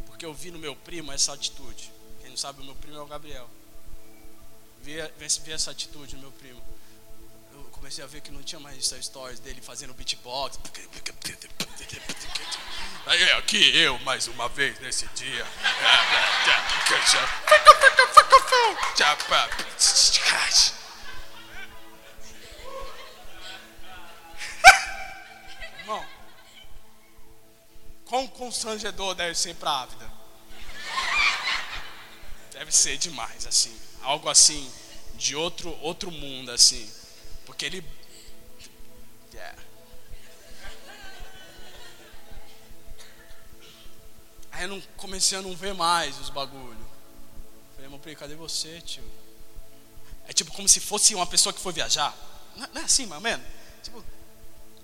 Porque eu vi no meu primo essa atitude. Quem não sabe, o meu primo é o Gabriel. Vi, vi, essa atitude no meu primo. Eu comecei a ver que não tinha mais stories dele fazendo beatbox. Aí aqui eu mais uma vez nesse dia. Quão constrangedor deve ser para a vida? Deve ser demais, assim. Algo assim, de outro, outro mundo, assim. Porque ele Aí eu não, comecei a não ver mais os bagulho. Falei, meu primo, cadê você, tio? É tipo como se fosse uma pessoa que foi viajar. Não, não é assim, mais ou menos? Tipo,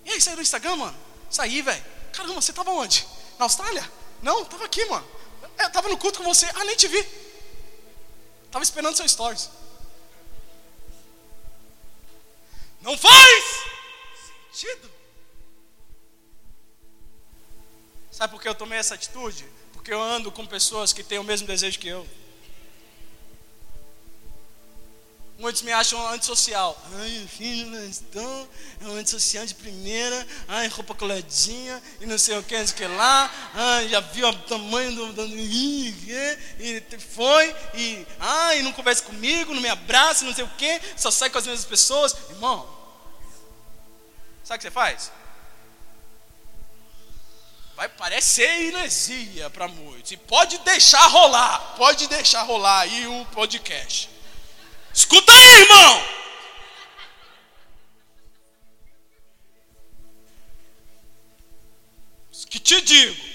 e aí, saiu no Instagram, mano? Saí, velho. Caramba, você tava onde? Na Austrália? Não, tava aqui, mano. É, tava no culto com você. Ah, nem te vi. Tava esperando seu stories. Não faz sentido. Sabe por que eu tomei essa atitude? Porque eu ando com pessoas que têm o mesmo desejo que eu. Muitos me acham antissocial. Ai, filho, então, é um antissocial de primeira. Ai, roupa coladinha e não sei o que, não sei o que lá. Ai, já viu o tamanho do. do e foi, e ai, não conversa comigo, não me abraça, não sei o que, só sai com as mesmas pessoas. Irmão, sabe o que você faz? vai parecer heresia para muitos. E pode deixar rolar, pode deixar rolar aí o podcast. Escuta aí, irmão. Que te digo.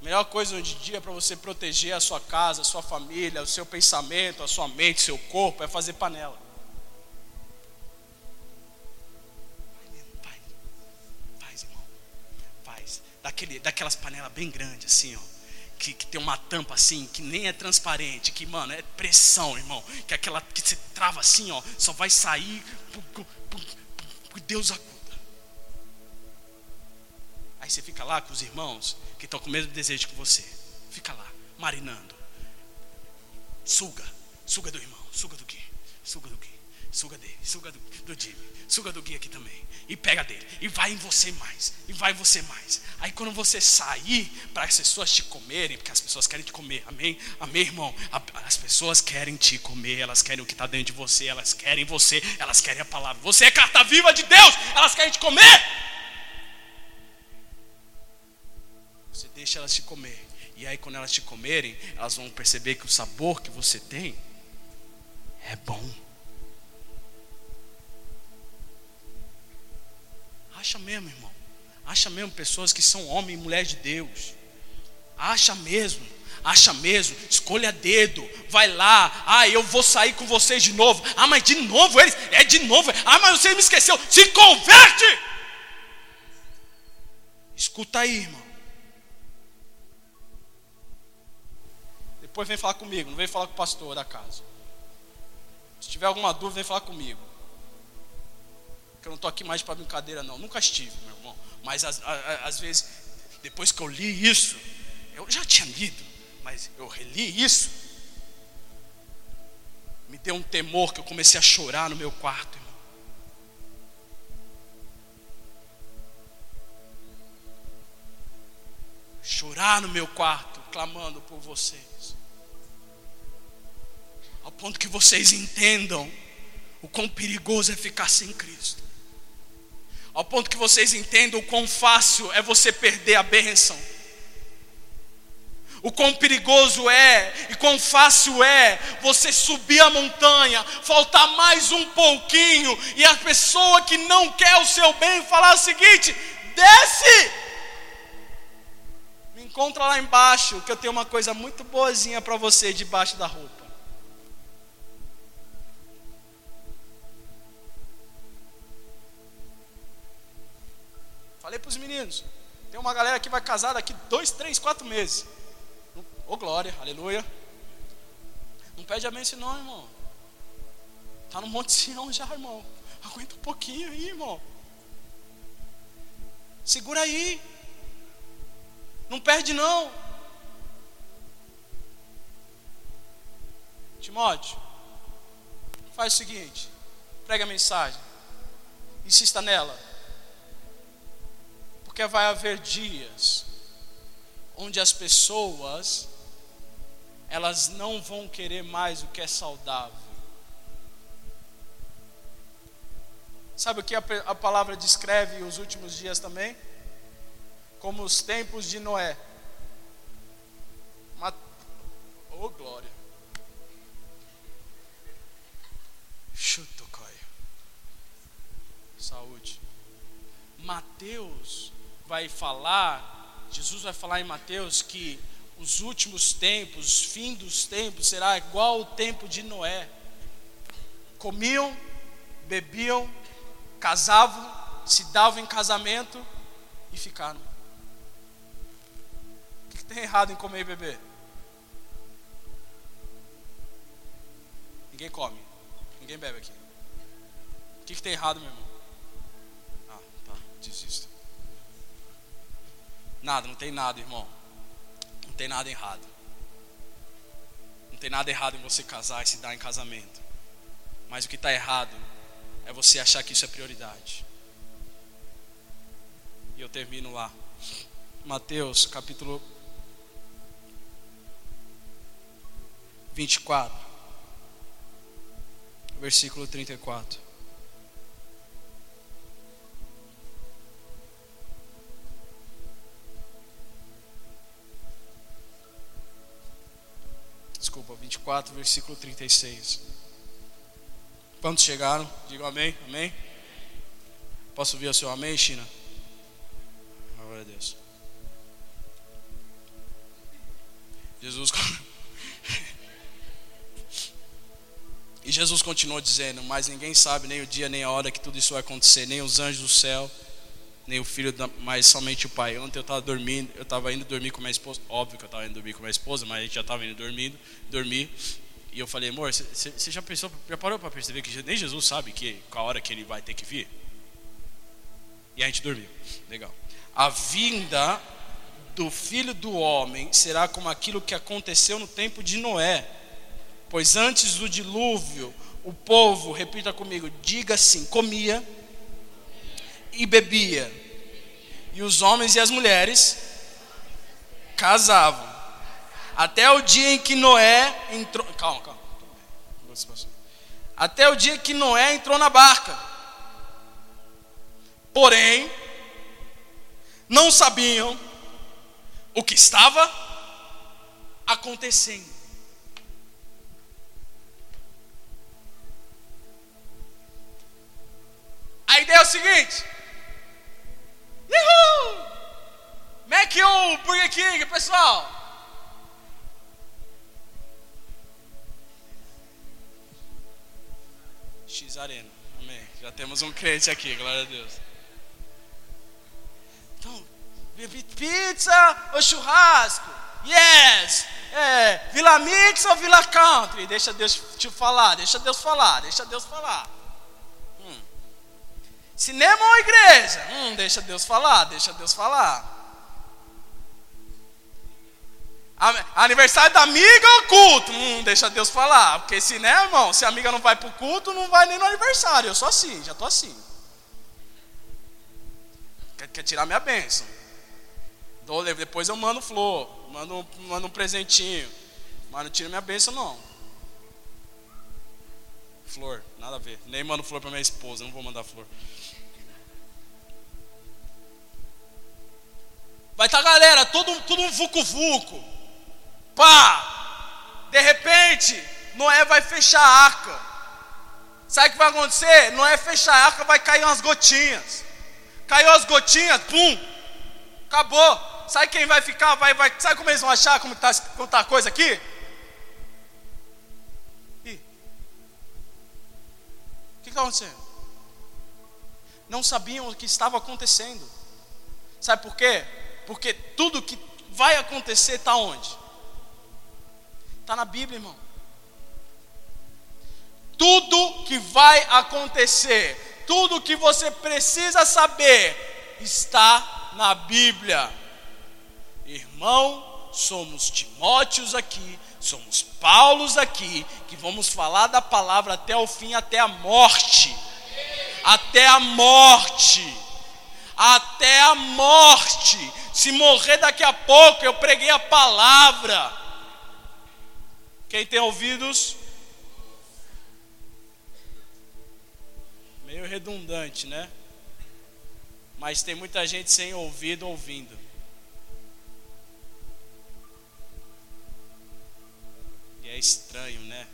A melhor coisa hoje em dia para você proteger a sua casa, a sua família, o seu pensamento, a sua mente, seu corpo é fazer panela. daquele, daquelas panelas bem grandes, assim, ó. Que, que, tem uma tampa assim, que nem é transparente, que, mano, é pressão, irmão. Que aquela que você trava assim, ó, só vai sair por Deus acuda. Aí você fica lá com os irmãos que estão com o mesmo desejo que você. Fica lá, marinando. Suga, suga do irmão, suga do quê? Suga do quê? Suga dele, suga do, do Jimmy, suga do Gui aqui também. E pega dele, e vai em você mais, e vai em você mais. Aí quando você sair para as pessoas te comerem, porque as pessoas querem te comer, amém? Amém, irmão? As pessoas querem te comer, elas querem o que está dentro de você, elas querem você, elas querem a palavra. Você é carta viva de Deus, elas querem te comer. Você deixa elas te comer. E aí quando elas te comerem, elas vão perceber que o sabor que você tem é bom. Acha mesmo, irmão. Acha mesmo pessoas que são homem e mulher de Deus. Acha mesmo. Acha mesmo. Escolha dedo. Vai lá. Ah, eu vou sair com vocês de novo. Ah, mas de novo eles. É de novo. Ah, mas você me esqueceu. Se converte. Escuta aí, irmão. Depois vem falar comigo. Não vem falar com o pastor da casa. Se tiver alguma dúvida, vem falar comigo que eu não estou aqui mais para brincadeira, não. Nunca estive, meu irmão. Mas às, vezes, depois que eu li isso, eu já tinha lido, mas eu reli isso. Me deu um temor que eu comecei a chorar no meu quarto, irmão. Chorar no meu quarto, clamando por vocês. Ao ponto que vocês entendam o quão perigoso é ficar sem Cristo ao ponto que vocês entendam o quão fácil é você perder a bênção. O quão perigoso é e quão fácil é você subir a montanha, faltar mais um pouquinho e a pessoa que não quer o seu bem falar o seguinte: desce, me encontra lá embaixo, que eu tenho uma coisa muito boazinha para você debaixo da roupa. Falei para os meninos: tem uma galera que vai casar daqui dois, três, quatro meses. Ô oh, glória, aleluia. Não pede a bênção, não, irmão. Está no Monte Sião já, irmão. Aguenta um pouquinho aí, irmão. Segura aí. Não perde, não. Timóteo, faz o seguinte: prega a mensagem, insista nela. Porque vai haver dias onde as pessoas elas não vão querer mais o que é saudável. Sabe o que a, a palavra descreve os últimos dias também? Como os tempos de Noé. Uma... Oh glória. Chuto, Caio. Saúde. Mateus vai falar, Jesus vai falar em Mateus que os últimos tempos, fim dos tempos será igual ao tempo de Noé. Comiam, bebiam, casavam, se davam em casamento e ficaram. O que tem errado em comer e beber? Ninguém come, ninguém bebe aqui. O que tem errado, meu irmão? Ah, tá, desisto. Nada, não tem nada, irmão. Não tem nada errado. Não tem nada errado em você casar e se dar em casamento. Mas o que está errado é você achar que isso é prioridade. E eu termino lá. Mateus capítulo 24, versículo 34. 24, versículo 36. Quantos chegaram? Digam amém, amém. Posso ouvir o seu amém, China? Glória a Deus. Jesus. E Jesus continuou dizendo: Mas ninguém sabe nem o dia nem a hora que tudo isso vai acontecer, nem os anjos do céu, nem o filho, mas somente o pai. Ontem eu estava dormindo, eu estava indo dormir com minha esposa. Óbvio que eu estava indo dormir com minha esposa, mas a gente já estava indo dormindo, dormir. E eu falei, amor, você já pensou, já parou para perceber que nem Jesus sabe que com a hora que ele vai ter que vir? E a gente dormiu. Legal. A vinda do filho do homem será como aquilo que aconteceu no tempo de Noé Pois antes do dilúvio, o povo, repita comigo, diga assim: comia e bebia, e os homens e as mulheres casavam, até o dia em que Noé entrou. Calma, calma. Até o dia que Noé entrou na barca. Porém, não sabiam o que estava acontecendo. A ideia é o seguinte: Uhul! Mac ou Burger King, pessoal? X Arena, amém. Já temos um crente aqui, glória a Deus. Então, pizza ou churrasco? Yes! É, Vila Mix ou Vila Country? Deixa Deus te falar, deixa Deus falar, deixa Deus falar. Cinema ou igreja? Hum, deixa Deus falar, deixa Deus falar. Aniversário da amiga ou culto? Hum, deixa Deus falar. Porque se, né, irmão, se a amiga não vai pro culto, não vai nem no aniversário. Eu sou assim, já tô assim. Quer, quer tirar minha bênção. Depois eu mando flor, mando, mando um presentinho. Mas não tira minha bênção, não. Flor, nada a ver. Nem mando flor para minha esposa, não vou mandar flor. Vai estar tá, galera, todo, todo um vucu-vucu. Pá! De repente, Noé vai fechar a arca. Sabe o que vai acontecer? Noé fechar a arca, vai cair umas gotinhas. Caiu as gotinhas, pum! Acabou. Sabe quem vai ficar? Vai, vai, sabe como eles vão achar como está tá a coisa aqui? Ih. O que está acontecendo? Não sabiam o que estava acontecendo. Sabe por quê? Porque tudo que vai acontecer está onde? Está na Bíblia, irmão. Tudo que vai acontecer, tudo que você precisa saber, está na Bíblia. Irmão, somos Timóteos aqui, somos Paulos aqui, que vamos falar da palavra até o fim, até a morte. Até a morte. Até a morte. Se morrer daqui a pouco, eu preguei a palavra. Quem tem ouvidos? Meio redundante, né? Mas tem muita gente sem ouvido ouvindo. E é estranho, né?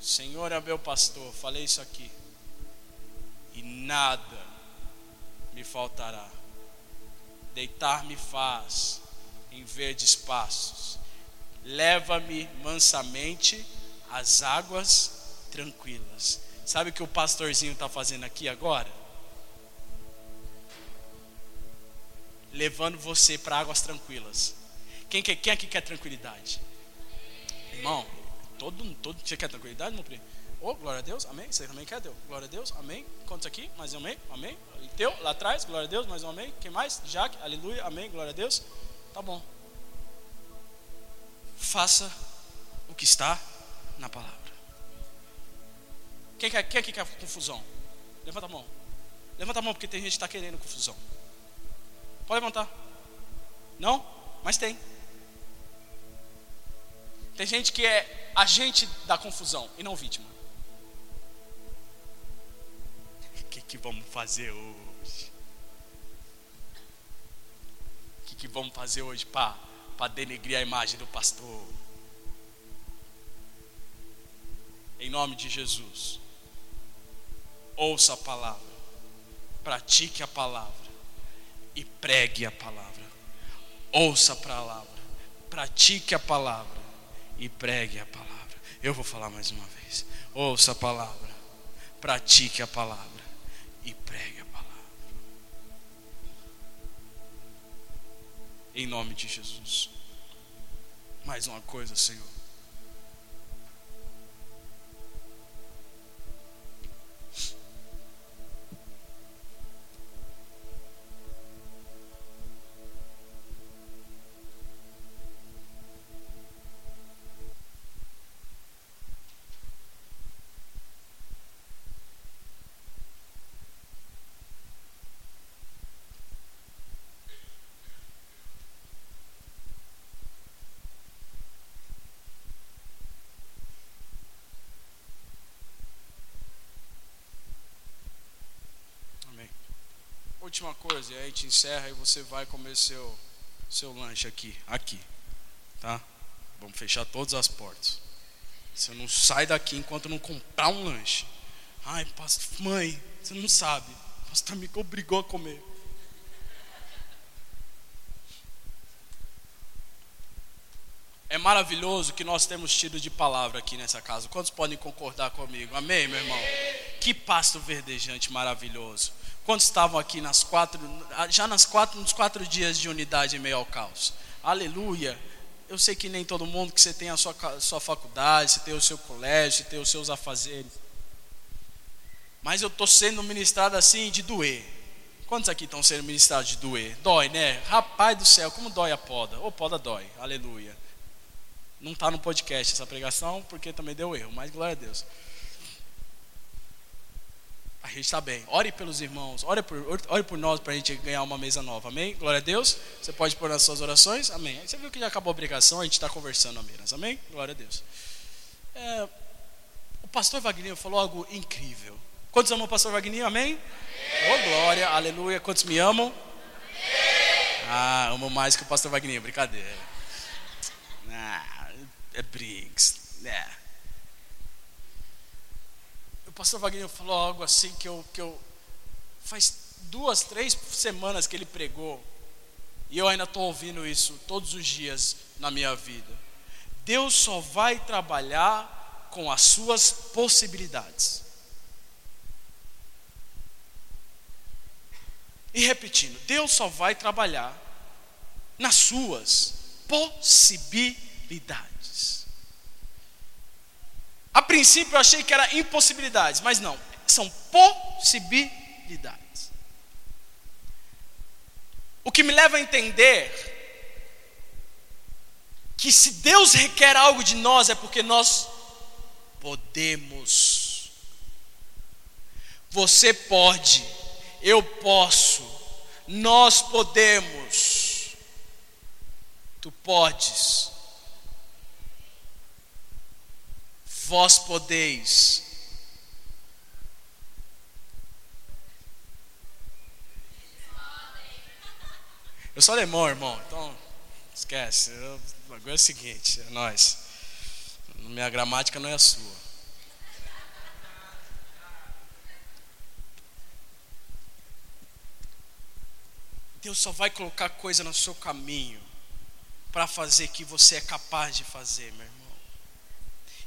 Senhor é meu pastor, falei isso aqui. E nada me faltará. Deitar-me faz em verdes passos leva-me mansamente às águas tranquilas. Sabe o que o pastorzinho está fazendo aqui agora? Levando você para águas tranquilas. Quem, quer, quem aqui quer tranquilidade? Irmão, todo, todo, você quer tranquilidade, meu primo? Oh, glória a Deus, amém. Você também quer, Deus? Glória a Deus, amém. Quantos aqui? Mais um amém, amém. E teu, lá atrás, glória a Deus, mais um amém. Quem mais? Jaque, aleluia, amém, glória a Deus. Tá bom faça o que está na palavra. Quem quer, quem quer confusão? Levanta a mão. Levanta a mão porque tem gente que está querendo confusão. Pode levantar. Não? Mas tem. Tem gente que é agente da confusão e não vítima. Que, que vamos fazer hoje? O que, que vamos fazer hoje, para denegrir a imagem do pastor. Em nome de Jesus, ouça a palavra, pratique a palavra e pregue a palavra. Ouça a palavra, pratique a palavra e pregue a palavra. Eu vou falar mais uma vez. Ouça a palavra, pratique a palavra e pregue a palavra. Em nome de Jesus mais uma coisa, Senhor. Última coisa, e aí gente encerra e você vai comer seu, seu lanche aqui, aqui, tá? Vamos fechar todas as portas. Você não sai daqui enquanto não comprar um lanche. Ai, pastor, mãe, você não sabe. Pastor me obrigou a comer. É maravilhoso que nós temos tido de palavra aqui nessa casa. Quantos podem concordar comigo? Amém, meu irmão? Que pasto verdejante maravilhoso. Quantos estavam aqui nas quatro, já nas quatro, nos quatro dias de unidade em meio ao caos? Aleluia. Eu sei que nem todo mundo, que você tem a sua, sua faculdade, você tem o seu colégio, você tem os seus afazeres. Mas eu estou sendo ministrado assim de doer. Quantos aqui estão sendo ministrados de doer? Dói, né? Rapaz do céu, como dói a poda. Ô, poda dói. Aleluia. Não está no podcast essa pregação, porque também deu erro, mas glória a Deus. A gente está bem. Ore pelos irmãos, ore por, ore por nós para a gente ganhar uma mesa nova. Amém? Glória a Deus. Você pode pôr nas suas orações. Amém. Aí você viu que já acabou a pregação, a gente está conversando apenas. Amém? Glória a Deus. É, o pastor Wagner falou algo incrível. Quantos amam o pastor Wagner? Amém? Amém. Oh, glória, aleluia. Quantos me amam? Amém. Ah, amo mais que o pastor Wagner. Brincadeira. Ah é Briggs, né? O pastor Wagner falou algo assim que eu, que eu faz duas, três semanas que ele pregou e eu ainda estou ouvindo isso todos os dias na minha vida. Deus só vai trabalhar com as suas possibilidades. E repetindo, Deus só vai trabalhar nas suas possibilidades. A princípio eu achei que era impossibilidades, mas não, são possibilidades. O que me leva a entender que se Deus requer algo de nós é porque nós podemos. Você pode, eu posso, nós podemos. Tu podes. Vós podeis. Eu sou alemão, irmão, então esquece. Eu, agora é o seguinte, é nós. Minha gramática não é a sua. Deus só vai colocar coisa no seu caminho para fazer que você é capaz de fazer, meu irmão.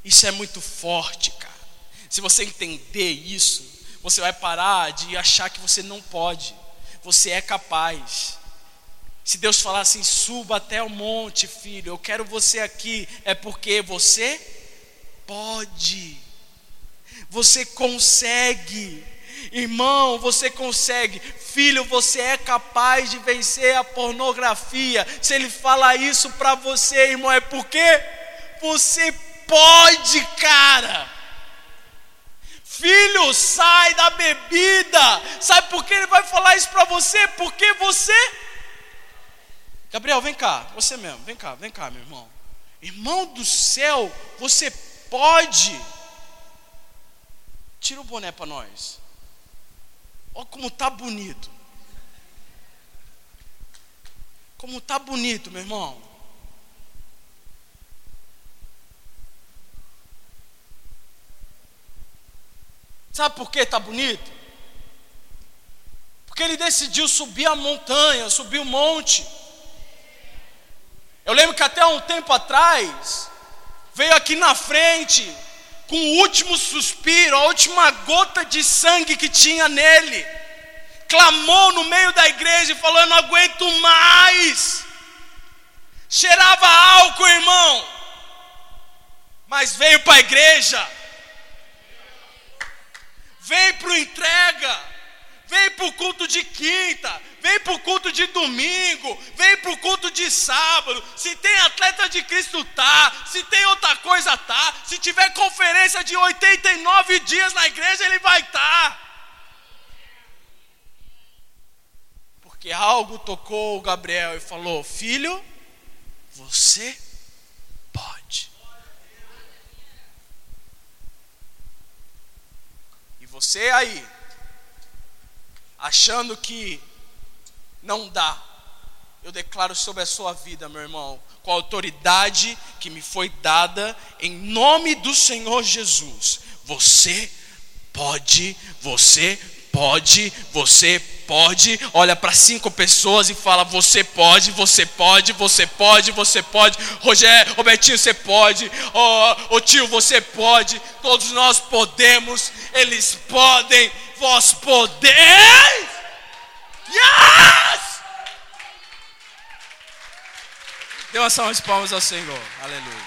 Isso é muito forte, cara. Se você entender isso, você vai parar de achar que você não pode. Você é capaz. Se Deus falar assim, suba até o monte, filho, eu quero você aqui, é porque você pode. Você consegue. Irmão, você consegue. Filho, você é capaz de vencer a pornografia. Se ele fala isso para você, irmão, é porque você pode, cara. Filho, sai da bebida. Sabe por que ele vai falar isso para você? Porque você. Gabriel, vem cá, você mesmo, vem cá, vem cá, meu irmão. Irmão do céu, você pode. Tira o boné para nós. Olha como tá bonito. Como tá bonito, meu irmão. Sabe por que está bonito? Porque ele decidiu subir a montanha, subir o monte. Eu lembro que até um tempo atrás, veio aqui na frente, com o último suspiro, a última gota de sangue que tinha nele, clamou no meio da igreja e falou: Eu não aguento mais. Cheirava álcool, irmão, mas veio para a igreja vem para entrega, vem para o culto de quinta, vem para o culto de domingo, vem para o culto de sábado. Se tem atleta de Cristo, tá. Se tem outra coisa, tá. Se tiver conferência de 89 dias na igreja, ele vai estar. Tá. Porque algo tocou o Gabriel e falou: Filho, você Você aí, achando que Não dá. Eu declaro sobre a sua vida, meu irmão, com a autoridade que me foi dada, em nome do Senhor Jesus. Você pode, você pode, você pode. Olha para cinco pessoas e fala: Você pode, você pode, você pode, você pode. Rogério, Robertinho, você pode. Ô oh, tio, você pode. Todos nós podemos. Eles podem. Vós podeis. Yes! Dê uma salva de palmas ao Senhor. Aleluia.